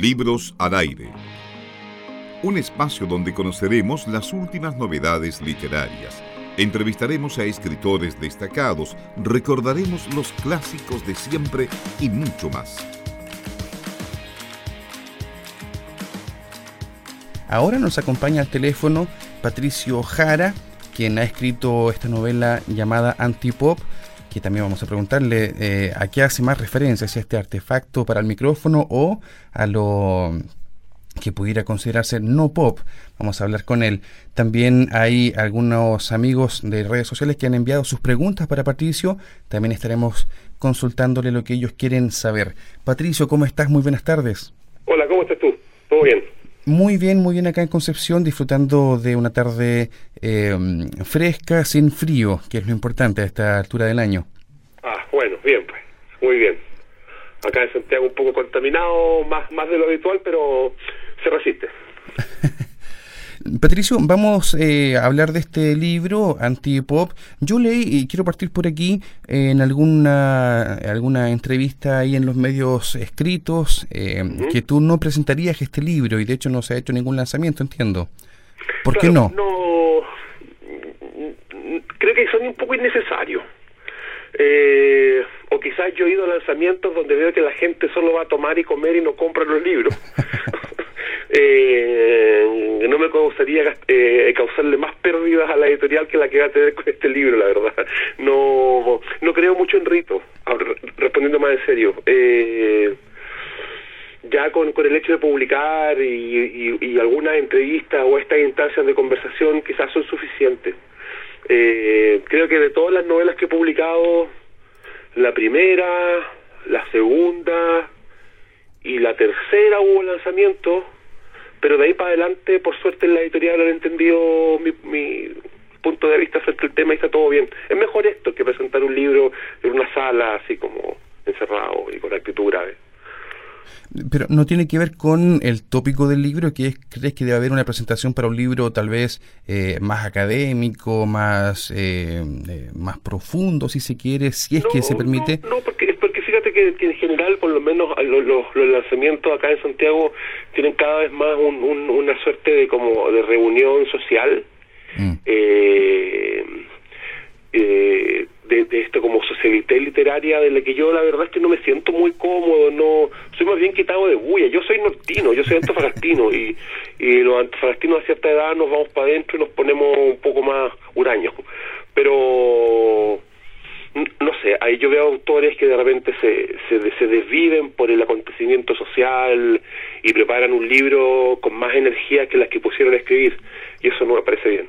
Libros al aire. Un espacio donde conoceremos las últimas novedades literarias. Entrevistaremos a escritores destacados, recordaremos los clásicos de siempre y mucho más. Ahora nos acompaña al teléfono Patricio Jara, quien ha escrito esta novela llamada Antipop que también vamos a preguntarle eh, a qué hace más referencia, si a este artefacto para el micrófono o a lo que pudiera considerarse no pop. Vamos a hablar con él. También hay algunos amigos de redes sociales que han enviado sus preguntas para Patricio. También estaremos consultándole lo que ellos quieren saber. Patricio, ¿cómo estás? Muy buenas tardes. Hola, ¿cómo estás tú? ¿Todo bien? Muy bien, muy bien acá en Concepción, disfrutando de una tarde eh, fresca, sin frío, que es lo importante a esta altura del año. Ah, bueno, bien, pues, muy bien. Acá en Santiago un poco contaminado, más, más de lo habitual, pero se resiste. Patricio, vamos eh, a hablar de este libro, Antipop. Yo leí, y quiero partir por aquí, en alguna, alguna entrevista ahí en los medios escritos, eh, que tú no presentarías este libro y de hecho no se ha hecho ningún lanzamiento, entiendo. ¿Por qué no? No, creo que son un poco innecesarios. Eh, o quizás yo he ido a lanzamientos donde veo que la gente solo va a tomar y comer y no compra los libros. eh, no me gustaría eh, causarle más pérdidas a la editorial que la que va a tener con este libro, la verdad. No, no creo mucho en rito, respondiendo más en serio. Eh, ya con, con el hecho de publicar y, y, y algunas entrevistas o estas instancias de conversación quizás son suficientes. Eh, creo que de todas las novelas que he publicado, la primera, la segunda y la tercera hubo lanzamiento, pero de ahí para adelante, por suerte en la editorial han entendido mi, mi punto de vista frente al tema y está todo bien. Es mejor esto que presentar un libro en una sala así como encerrado y con actitud grave. Pero no tiene que ver con el tópico del libro, que es, crees que debe haber una presentación para un libro tal vez eh, más académico, más eh, eh, más profundo, si se quiere, si es no, que se permite. No, no porque, porque fíjate que, que, en general, por lo menos los, los, los, lanzamientos acá en Santiago tienen cada vez más un, un, una suerte de como de reunión social. Mm. Eh, eh, de, de esto como socialité literaria de la que yo la verdad es que no me siento muy cómodo, no soy más bien quitado de bulla, yo soy nortino, yo soy antofagastino y, y los antofagastinos a cierta edad nos vamos para adentro y nos ponemos un poco más huraños, pero no sé, ahí yo veo autores que de repente se, se, se desviven por el acontecimiento social y preparan un libro con más energía que las que pusieron a escribir y eso no me parece bien.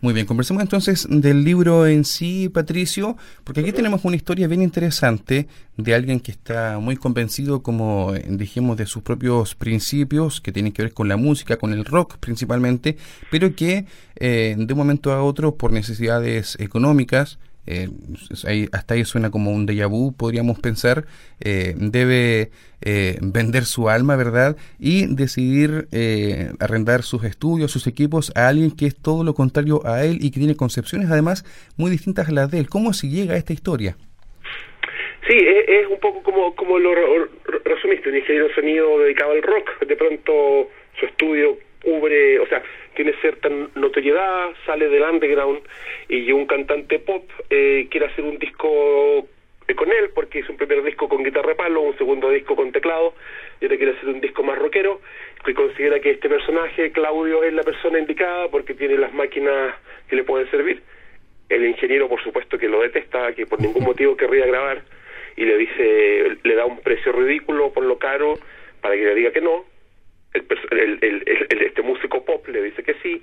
Muy bien, conversemos entonces del libro en sí, Patricio, porque aquí tenemos una historia bien interesante de alguien que está muy convencido, como dijimos, de sus propios principios, que tienen que ver con la música, con el rock principalmente, pero que eh, de un momento a otro, por necesidades económicas, eh, hasta ahí suena como un déjà vu, podríamos pensar, eh, debe eh, vender su alma, ¿verdad? Y decidir eh, arrendar sus estudios, sus equipos a alguien que es todo lo contrario a él y que tiene concepciones además muy distintas a las de él. ¿Cómo se llega a esta historia? Sí, es, un poco como, como lo resumiste, un ingeniero de sonido dedicado al rock, de pronto su estudio cubre, o sea, tiene cierta notoriedad, sale del underground y un cantante pop eh, quiere hacer un disco con él porque es un primer disco con guitarra palo, un segundo disco con teclado y ahora quiere hacer un disco más rockero y considera que este personaje, Claudio, es la persona indicada porque tiene las máquinas que le pueden servir. El ingeniero, por supuesto, que lo detesta, que por ningún motivo querría grabar y le dice, le da un precio ridículo por lo caro para que le diga que no. El, el, el, este músico pop le dice que sí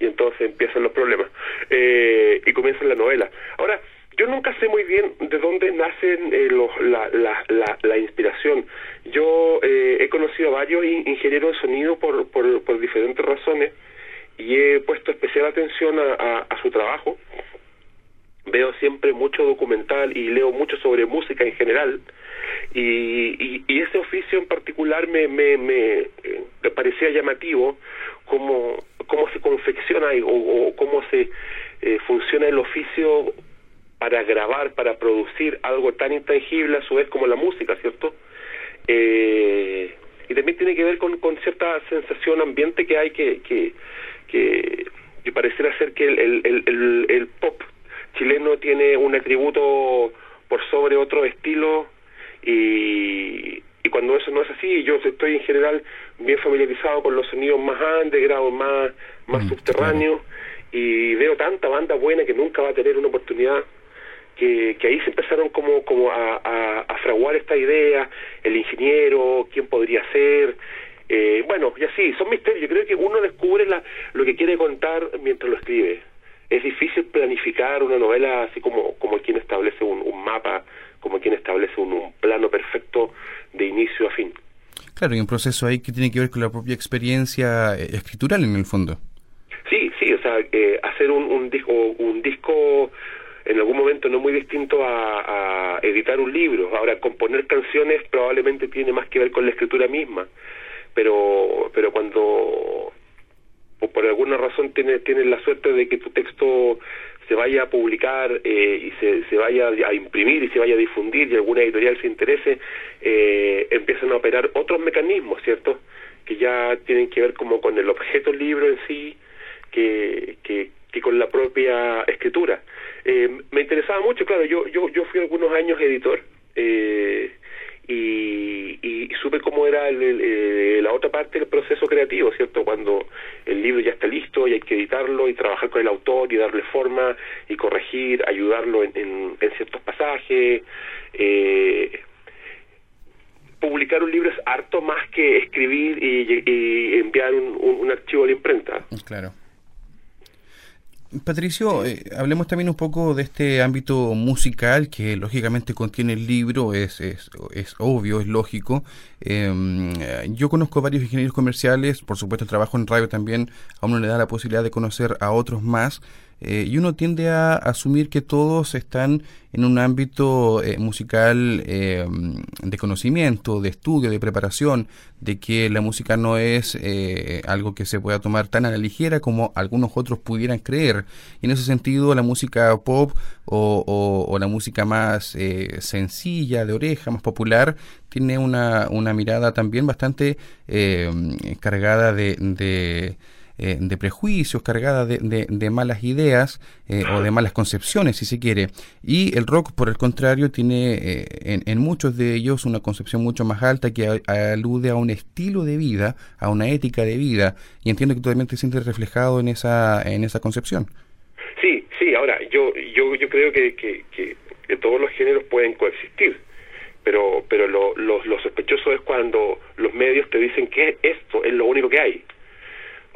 y entonces empiezan los problemas eh, y comienza la novela. Ahora, yo nunca sé muy bien de dónde nacen eh, la, la, la, inspiración. Yo eh, he conocido a varios ingenieros de sonido por, por, por, diferentes razones y he puesto especial atención a, a, su trabajo. Veo siempre mucho documental y leo mucho sobre música en general. Y, y, y ese oficio en particular me, me, me, me parecía llamativo, cómo, cómo se confecciona o, o cómo se eh, funciona el oficio para grabar, para producir algo tan intangible a su vez como la música, ¿cierto? Eh, y también tiene que ver con, con cierta sensación ambiente que hay que, que, que, pareciera ser que el, el, el, pop chileno tiene un atributo por sobre otro estilo y, y cuando eso no es así, yo estoy en general bien familiarizado con los sonidos más underground, más, más mm, subterráneos, y veo tanta banda buena que nunca va a tener una oportunidad que, que ahí se empezaron como, como a, a, fraguar esta idea, el ingeniero, quién podría ser, eh, bueno, y así, son misterios, yo creo que uno descubre la, lo que quiere contar mientras lo escribe. Es difícil planificar una novela así como, como quien establece un, un mapa, como quien establece un, un plano perfecto de inicio a fin. Claro, y un proceso ahí que tiene que ver con la propia experiencia eh, escritural en el fondo. Sí, sí, o sea, eh, hacer un, un, disco, un disco en algún momento no muy distinto a, editar un libro. Ahora, componer canciones probablemente tiene más que ver con la escritura misma, pero, pero cuando por alguna razón tienes, tienes la suerte de que tu texto se vaya a publicar eh, y se, se vaya a imprimir y se vaya a difundir y alguna editorial se interese, eh, empiezan a operar otros mecanismos, ¿cierto? Que ya tienen que ver como con el objeto libro en sí, que, que, que con la propia escritura. Eh, me interesaba mucho, claro, yo, yo, yo fui algunos años editor eh, y, supe cómo era el, la otra parte del proceso creativo, ¿cierto? Cuando el libro ya está listo y hay que editarlo y trabajar con el autor y darle forma y corregir, ayudarlo en, en, ciertos pasajes. Eh, publicar un libro es harto más que escribir y, enviar un, un, archivo a la imprenta. Claro. Patricio, eh, hablemos también un poco de este ámbito musical que lógicamente contiene el libro, es, es, es obvio, es lógico. Em, yo conozco varios ingenieros comerciales, por supuesto trabajo en radio también, a uno le da la posibilidad de conocer a otros más. Eh, y uno tiende a asumir que todos están en un ámbito eh, musical eh, de conocimiento, de estudio, de preparación, de que la música no es algo que se pueda tomar tan a la ligera como algunos otros pudieran creer. Y en ese sentido, la música pop o, la música más sencilla, de oreja, más popular, tiene una, una mirada también bastante cargada de eh, de prejuicios, cargada de, de, malas ideas eh, o de malas concepciones, si se quiere. Y el rock, por el contrario, tiene eh, en, en, muchos de ellos una concepción mucho más alta que alude a un estilo de vida, a una ética de vida. Y entiendo que tú también te sientes reflejado en esa, en esa concepción. Sí, sí, ahora, yo, yo, yo creo que, que, que, todos los géneros pueden coexistir pero pero lo, lo, lo, sospechoso es cuando los medios te dicen que esto es lo único que hay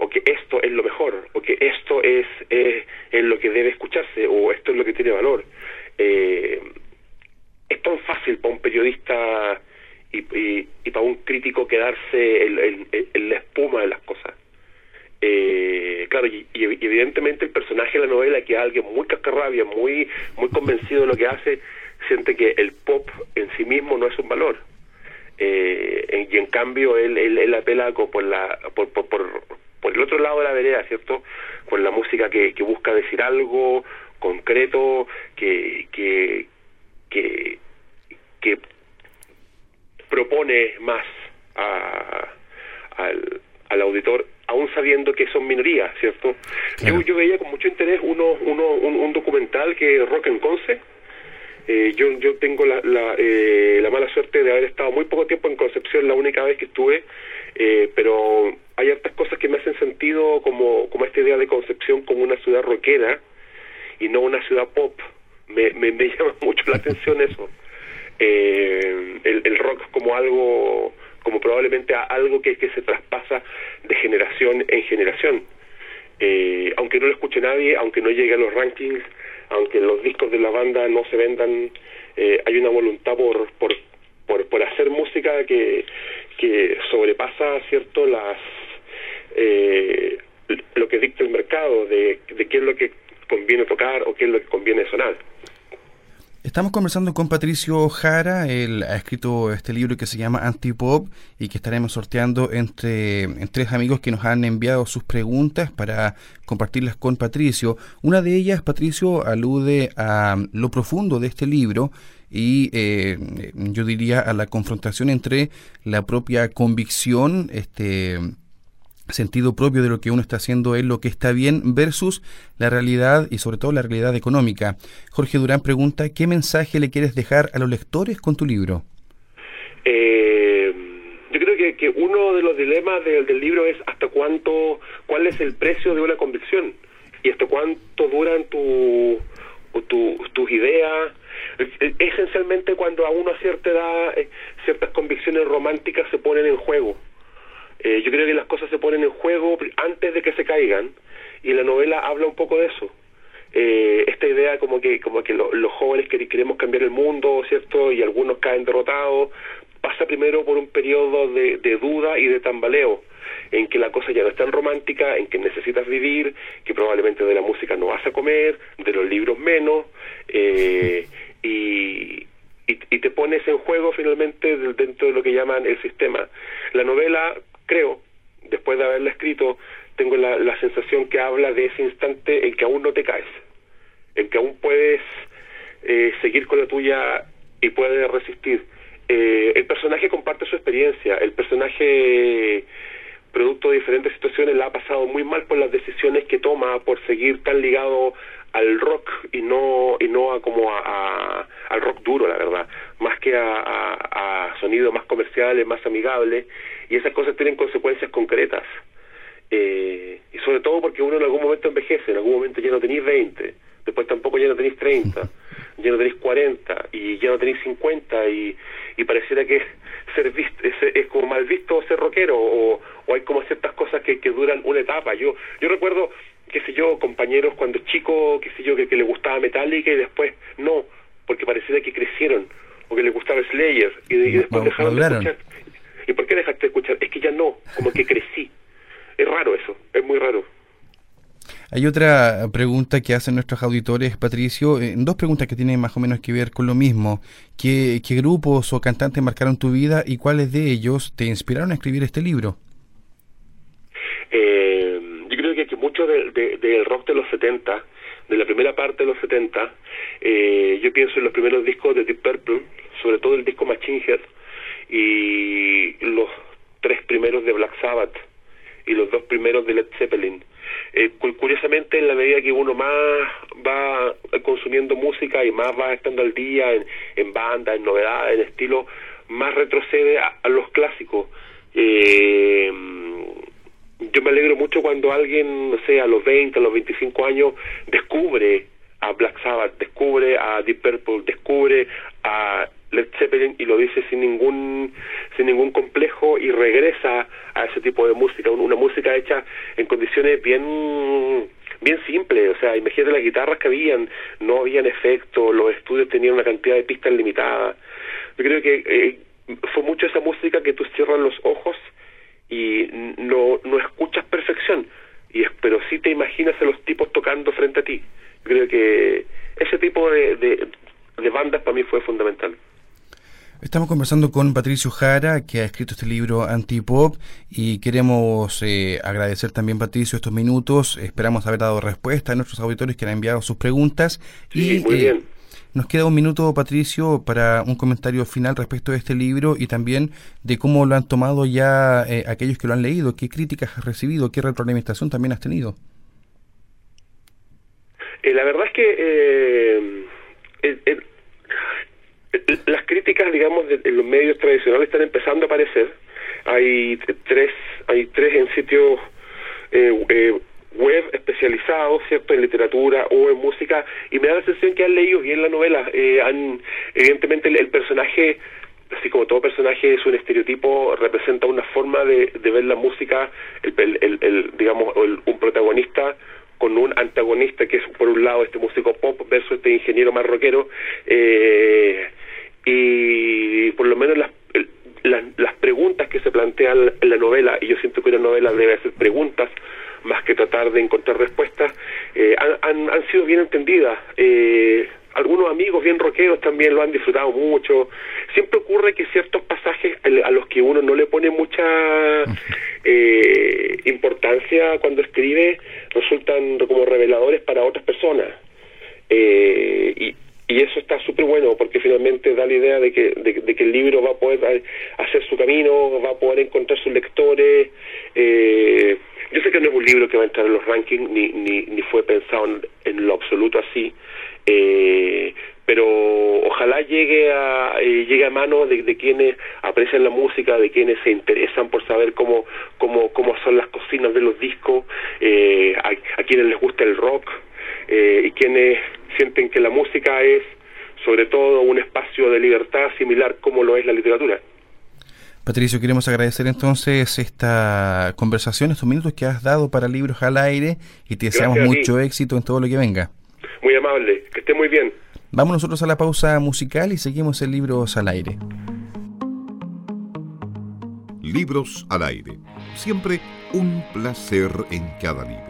o que esto es lo mejor, o que esto es, es, lo que debe escucharse, o esto es lo que tiene valor. Eh, es tan fácil para un periodista y, y, para un crítico quedarse en, la espuma de las cosas. Eh, claro, y, evidentemente el personaje de la novela, que es alguien muy cascarrabia, muy, muy convencido de lo que hace, siente que el pop en sí mismo no es un valor. Eh, y en cambio él, él, él apela por, la, por, por, por el otro lado de la vereda, ¿cierto? Con la música que, que busca decir algo concreto, que, que, que, que propone más a, al, al auditor aún sabiendo que son minorías, ¿cierto? Yo, yo veía con mucho interés uno, uno, un, documental que Rock en Conce. Eh, yo, yo tengo la, la, eh, la mala suerte de haber estado muy poco tiempo en Concepción, la única vez que estuve, eh, pero hay otras cosas que me hacen sentido como, como esta idea de Concepción como una ciudad rockera y no una ciudad pop. Me, me, llama mucho la atención eso. Eh, el, el, rock como algo, como probablemente algo que, que se traspasa de generación en generación. Eh, aunque no lo escuche nadie, aunque no llegue a los rankings, aunque los discos de la banda no se vendan, eh, hay una voluntad por, por, por, hacer música que, que sobrepasa cierto las eh, lo que dicta el mercado de, de qué es lo que conviene tocar o qué es lo que. Estamos conversando con Patricio Jara, él ha escrito este libro que se llama Antipop y que estaremos sorteando entre, tres amigos que nos han enviado sus preguntas para compartirlas con Patricio. Una de ellas, Patricio, alude a lo profundo de este libro y eh, yo diría a la confrontación entre la propia convicción, este sentido propio de lo que uno está haciendo es lo que está bien versus la realidad y sobre todo la realidad económica. Jorge Durán pregunta, ¿qué mensaje le quieres dejar a los lectores con tu libro? Eh, yo creo que, que, uno de los dilemas del libro es hasta cuánto, cuál es el precio de una convicción y hasta cuánto duran tu, tus ideas. Esencialmente cuando a uno a cierta edad eh, ciertas convicciones románticas se ponen en juego. Eh, yo creo que las cosas se ponen en juego antes de que se caigan y la novela habla un poco de eso. Eh, esta idea como que como que los jóvenes que queremos cambiar el mundo, ¿cierto? Y algunos caen derrotados, pasa primero por un periodo de, de duda y de tambaleo en que la cosa ya no es tan romántica, en que necesitas vivir, que probablemente de la música no vas a comer, de los libros menos, eh, y, y, te pones en juego finalmente dentro de lo que llaman el sistema. La novela, creo, después de haberla escrito, tengo la, la sensación que habla de ese instante en que aún no te caes, en que aún puedes eh, seguir con la tuya y puedes resistir. Eh, el personaje comparte su experiencia, el personaje producto de diferentes situaciones la ha pasado muy mal por las decisiones que toma por seguir tan ligado al rock y no y no a como a, al rock duro la verdad más que a, a, sonidos más comerciales más amigables y esas cosas tienen consecuencias concretas eh, y sobre todo porque uno en algún momento envejece en algún momento ya no tenéis 20 después tampoco ya no tenéis 30 ya no tenéis 40 y ya no tenéis 50 y, y pareciera que ser visto, es, es, como mal visto ser rockero o, o hay como ciertas cosas que, que duran una etapa. Yo yo recuerdo, qué sé yo, compañeros cuando chico, qué sé yo, que, que les gustaba Metallica y después no, porque pareciera que crecieron o que les gustaba Slayer y, y después dejaron de escuchar. ¿Y por qué dejaste de escuchar? Es que ya no, como que crecí. Es raro eso, es muy raro. Hay otra pregunta que hacen nuestros auditores, Patricio, eh, dos preguntas que tienen más o menos que ver con lo mismo. ¿Qué, qué grupos o cantantes marcaron tu vida y cuáles de ellos te inspiraron a escribir este libro? Eh, yo creo que, que mucho del de, rock de los 70, de la primera parte de los 70, eh, yo pienso en los primeros discos de Deep Purple, sobre todo el disco Machine Head y los tres primeros de Black Sabbath y los dos primeros de Led Zeppelin. Eh, curiosamente, en la medida que uno más va consumiendo música y más va estando al día en, en banda, en novedades, en estilo, más retrocede a, los clásicos. Eh, yo me alegro mucho cuando alguien, no sé, a los 20, a los 25 años, descubre a Black Sabbath, descubre a Deep Purple, descubre a Led Zeppelin y lo dice sin ningún sin ningún complejo y regresa a ese tipo de música, una música hecha en condiciones bien bien simples, o sea, imagínate las guitarras que habían, no habían efectos, los estudios tenían una cantidad de pistas limitada. Yo creo que eh, fue mucho esa música que tú cierras los ojos y no, no escuchas perfección, y pero sí te imaginas a los tipos tocando frente a ti. Yo creo que ese tipo de, de, de bandas para mí fue fundamental. Estamos conversando con Patricio Jara, que ha escrito este libro Antipop, y queremos eh, agradecer también, Patricio, estos minutos. Esperamos haber dado respuesta a nuestros auditores que han enviado sus preguntas. Sí, y, muy eh, bien. Nos queda un minuto, Patricio, para un comentario final respecto de este libro y también de cómo lo han tomado ya eh, aquellos que lo han leído, qué críticas has recibido, qué retroalimentación también has tenido. Eh, la verdad es que eh, las críticas, digamos, de, de, los medios tradicionales están empezando a aparecer. Hay tres, hay tres en sitios web especializados, ¿cierto?, en literatura o en música, y me da la sensación que han leído bien la novela. Eh, han, evidentemente, el, el, personaje, así como todo personaje es un estereotipo, representa una forma de, de ver la música, el, el, el digamos, un protagonista con un antagonista que es, por un lado, este músico pop versus este ingeniero más rockero, eh, y por lo menos las las, las preguntas que se plantean en la novela, y yo siento que una novela debe hacer preguntas más que tratar de encontrar respuestas, eh, han, han, sido bien entendidas. Eh, algunos amigos bien rockeros también lo han disfrutado mucho. Siempre ocurre que ciertos pasajes a los que uno no le pone mucha eh, importancia cuando escribe resultan como reveladores para otras personas. Eh, y, y eso está súper bueno porque finalmente da la idea de que, de, que el libro va a poder hacer su camino, va a poder encontrar sus lectores. Eh, yo sé que no es un libro que va a entrar en los rankings, ni, ni, ni fue pensado en, lo absoluto así, eh, pero ojalá llegue a eh, llegue a manos de, de, quienes aprecian la música, de quienes se interesan por saber cómo cómo cómo son las cocinas de los discos, eh, a, a, quienes les gusta el rock eh, y quienes sienten que la música es sobre todo un espacio de libertad similar como lo es la literatura. Patricio, queremos agradecer entonces esta conversación, estos minutos que has dado para Libros al Aire y te deseamos mucho éxito en todo lo que venga. Muy amable, que esté muy bien. Vamos nosotros a la pausa musical y seguimos el Libros al Aire. Libros al Aire. Siempre un placer en cada libro.